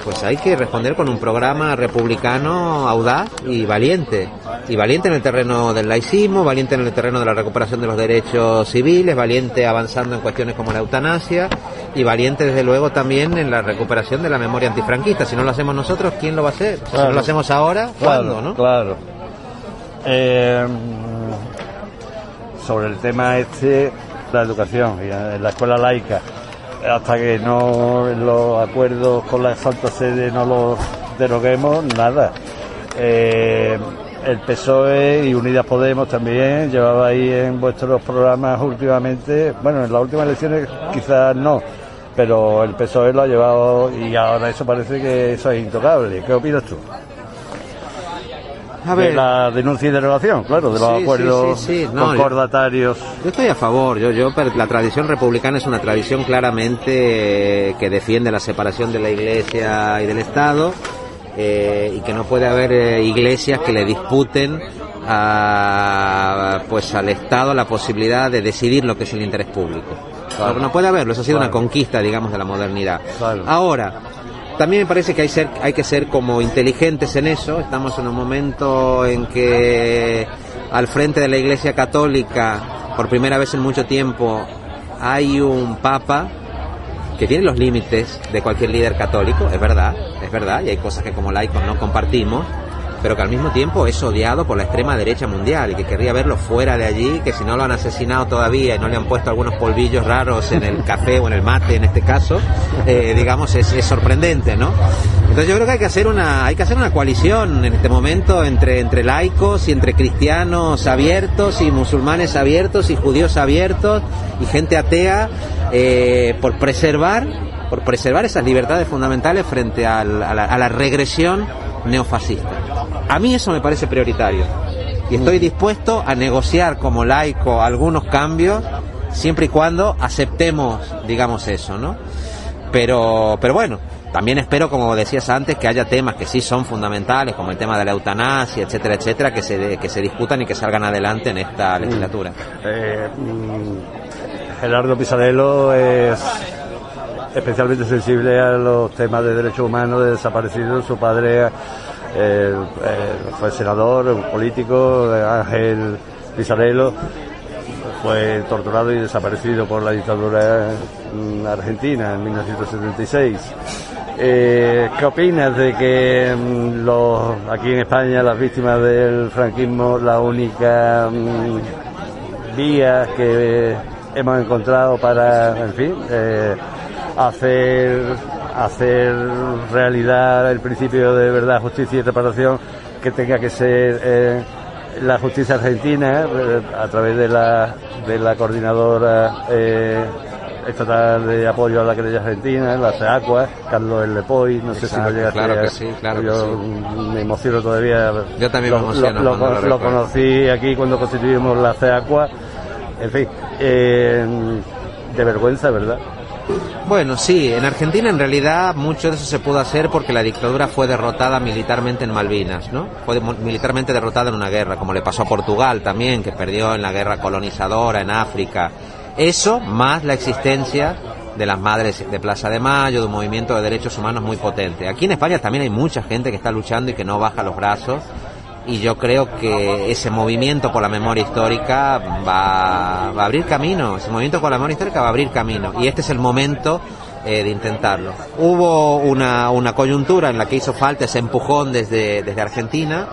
pues hay que responder con un programa republicano audaz y valiente. Y valiente en el terreno del laicismo, valiente en el terreno de la recuperación de los derechos civiles, valiente avanzando en cuestiones como la eutanasia y valiente desde luego también en la recuperación de la memoria antifranquista. Si no lo hacemos nosotros, ¿quién lo va a hacer? Si no lo hacemos ahora, ¿cuándo? ¿no? Claro. Eh, sobre el tema este, la educación, en la escuela laica, hasta que no los acuerdos con la Santa Sede no los deroguemos, nada. Eh, el PSOE y Unidas Podemos también llevaba ahí en vuestros programas últimamente, bueno, en las últimas elecciones quizás no, pero el PSOE lo ha llevado y ahora eso parece que eso es intocable. ¿Qué opinas tú? A ver. De la denuncia y derogación, claro, de los Sí, acuerdos sí, sí, sí. No, concordatarios. Yo estoy a favor, yo, yo, pero la tradición republicana es una tradición claramente eh, que defiende la separación de la Iglesia y del Estado eh, y que no puede haber eh, iglesias que le disputen a, pues al Estado la posibilidad de decidir lo que es el interés público. Claro. No puede haberlo, eso ha sido Claro. una conquista, digamos, de la modernidad. Claro. Ahora, también me parece que hay, ser, hay que ser como inteligentes en eso. Estamos en un momento en que al frente de la Iglesia Católica, por primera vez en mucho tiempo, hay un Papa que tiene los límites de cualquier líder católico, es verdad, es verdad, y hay cosas que como laicos no compartimos, pero que al mismo tiempo es odiado por la extrema derecha mundial y que querría verlo fuera de allí, que si no lo han asesinado todavía y no le han puesto algunos polvillos raros en el café o en el mate en este caso, eh, digamos es, sorprendente, ¿no? Entonces yo creo que hay que hacer una hay que hacer una coalición en este momento entre entre laicos y entre cristianos abiertos y musulmanes abiertos y judíos abiertos y gente atea eh, por preservar por preservar esas libertades fundamentales frente a la regresión neofascista. A mí eso me parece prioritario y estoy dispuesto a negociar como laico algunos cambios siempre y cuando aceptemos, digamos eso, ¿no? Pero, pero bueno, también espero, como decías antes, que haya temas que sí son fundamentales, como el tema de la eutanasia, etcétera, etcétera, que se, que se discutan y que salgan adelante en esta legislatura. Eh, mm, Gerardo Pisarello es especialmente sensible a los temas de derechos humanos de desaparecidos. Su padre eh, fue senador, un político, Ángel Pisarello, fue torturado y desaparecido por la dictadura argentina en 1976. Eh, ¿Qué opinas de que mm, aquí en España las víctimas del franquismo la única mm, vía que hemos encontrado para, en fin, eh, hacer hacer realidad el principio de verdad, justicia y reparación que tenga que ser eh, la justicia argentina eh, a través de la de la coordinadora eh, estatal de apoyo a la querella argentina, la CEACUA, Carlos El Lepoy, no sé si lo llegaste claro a- que sí, claro yo que sí. me emociono todavía. Yo también me Lo- emociono Lo, cuando lo lo- lo recuerdo. conocí aquí cuando constituimos la CEACUA, en fin, de vergüenza, ¿verdad? Bueno, sí, en Argentina en realidad mucho de eso se pudo hacer porque la dictadura fue derrotada militarmente en Malvinas, ¿no? Fue militarmente derrotada en una guerra, como le pasó a Portugal también, que perdió en la guerra colonizadora en África. Eso, más la existencia de las madres de Plaza de Mayo, de un movimiento de derechos humanos muy potente. Aquí en España también hay mucha gente que está luchando y que no baja los brazos y yo creo que ese movimiento por la memoria histórica va, va a abrir camino, ese movimiento por la memoria histórica va a abrir camino y este es el momento eh, de intentarlo. Hubo una, una coyuntura en la que hizo falta ese empujón desde, desde Argentina,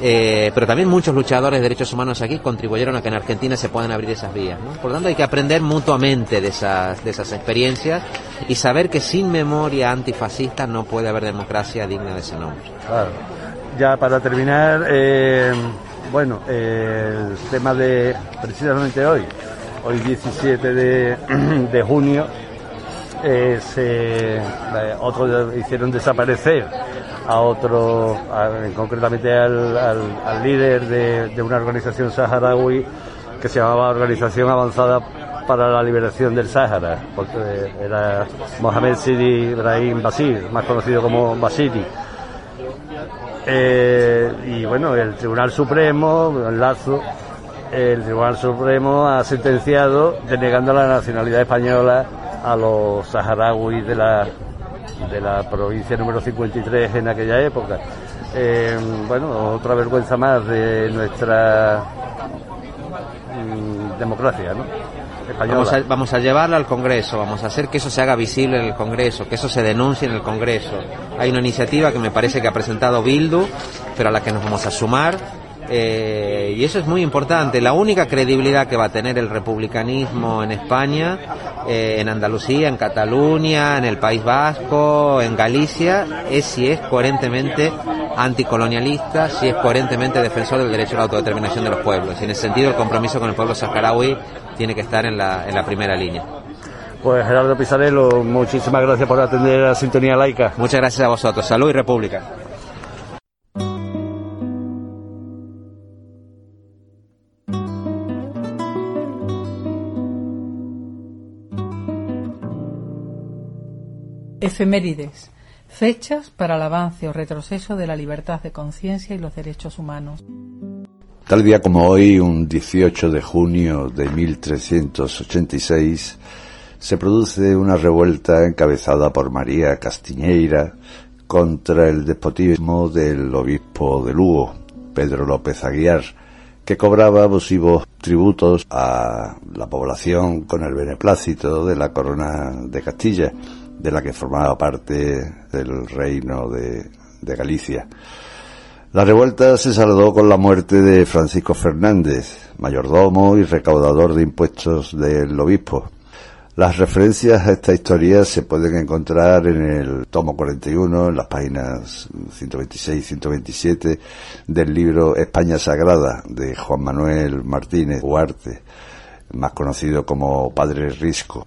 eh, pero también muchos luchadores de derechos humanos aquí contribuyeron a que en Argentina se puedan abrir esas vías. ¿no? Por lo tanto, hay que aprender mutuamente de esas, de esas experiencias y saber que sin memoria antifascista no puede haber democracia digna de ese nombre. Claro. Ya para terminar, eh, bueno, el tema de precisamente hoy, hoy 17 de, junio, eh, se, eh, otros hicieron desaparecer a otro, concretamente al, al- líder de, de una organización saharaui que se llamaba Organización Avanzada para la Liberación del Sáhara, porque era Mohamed Sidi Ibrahim Basir, más conocido como Basiri. Eh, y bueno, el Tribunal Supremo, el Lazo, el Tribunal Supremo ha sentenciado denegando la nacionalidad española a los saharauis de la de la provincia número 53 en aquella época. Eh, bueno, otra vergüenza más de nuestra mm, democracia, ¿no? Vamos a, vamos a llevarla al Congreso, vamos a hacer que eso se haga visible en el Congreso, que eso se denuncie en el Congreso. Hay una iniciativa que me parece que ha presentado Bildu, pero a la que nos vamos a sumar eh, y eso es muy importante. La única credibilidad que va a tener el republicanismo en España, eh, en Andalucía, en Cataluña, en el País Vasco, en Galicia, es si es coherentemente anticolonialista, si es coherentemente defensor del derecho a la autodeterminación de los pueblos. Y en ese sentido el compromiso con el pueblo saharaui tiene que estar en la, en la primera línea. Pues Gerardo Pizarello, muchísimas gracias por atender a la sintonía laica. Muchas gracias a vosotros. Salud y República. Efemérides. Fechas para el avance o retroceso de la libertad de conciencia y los derechos humanos. Tal día como hoy, un 18 de junio de 1386, se produce una revuelta encabezada por María Castiñeira contra el despotismo del obispo de Lugo, Pedro López Aguiar, que cobraba abusivos tributos a la población con el beneplácito de la corona de Castilla de la que formaba parte del reino de, Galicia. La revuelta se saldó con la muerte de Francisco Fernández, mayordomo y recaudador de impuestos del obispo. Las referencias a esta historia se pueden encontrar en el tomo 41, en las páginas 126 y 127 del libro España Sagrada de Juan Manuel Martínez Huarte, más conocido como Padre Risco.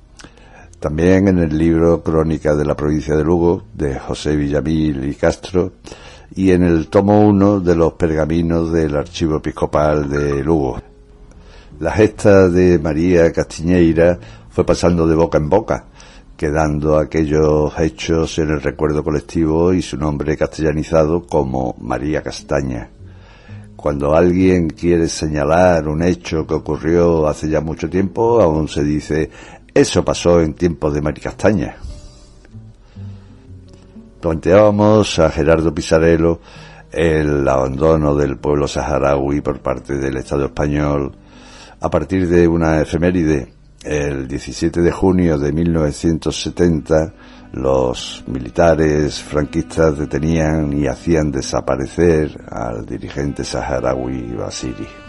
También en el libro Crónica de la provincia de Lugo de José Villamil y Castro y en el tomo 1 de los pergaminos del Archivo Episcopal de Lugo. La gesta de María Castiñeira fue pasando de boca en boca, quedando aquellos hechos en el recuerdo colectivo y su nombre castellanizado como María Castaña. Cuando alguien quiere señalar un hecho que ocurrió hace ya mucho tiempo, aún se dice eso pasó en tiempos de Maricastaña. Planteábamos a Gerardo Pisarello el abandono del pueblo saharaui por parte del Estado español a partir de una efeméride. El 17 de junio de 1970 los militares franquistas detenían y hacían desaparecer al dirigente saharaui Basiri.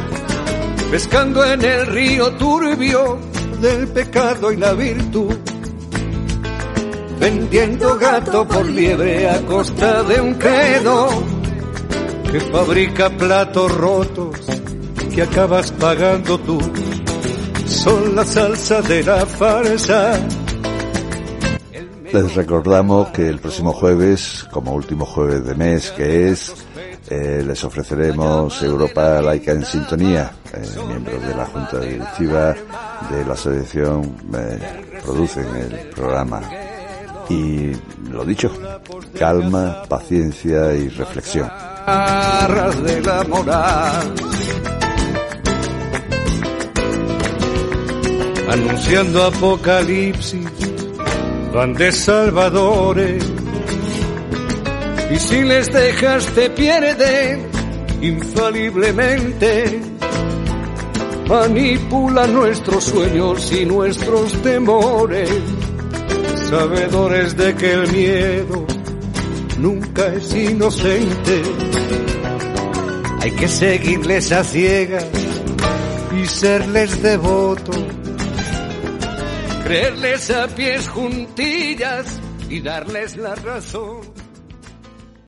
pescando en el río turbio del pecado y la virtud, vendiendo gato por liebre a costa de un credo que fabrica platos rotos que acabas pagando tú. Son la salsa de la farsa. Les recordamos que el próximo jueves, como último jueves de mes que es, eh, les ofreceremos Europa Laica en Sintonía, eh, miembros de la Junta Directiva de la Asociación eh, producen el programa. Y lo dicho, calma, paciencia y reflexión. de la moral. Anunciando apocalipsis, van salvadores y si les dejas te pierden infaliblemente. Manipula nuestros sueños y nuestros temores. sabedores de que el miedo nunca es inocente. Hay que seguirles a ciegas y serles devoto, creerles a pies juntillas y darles la razón.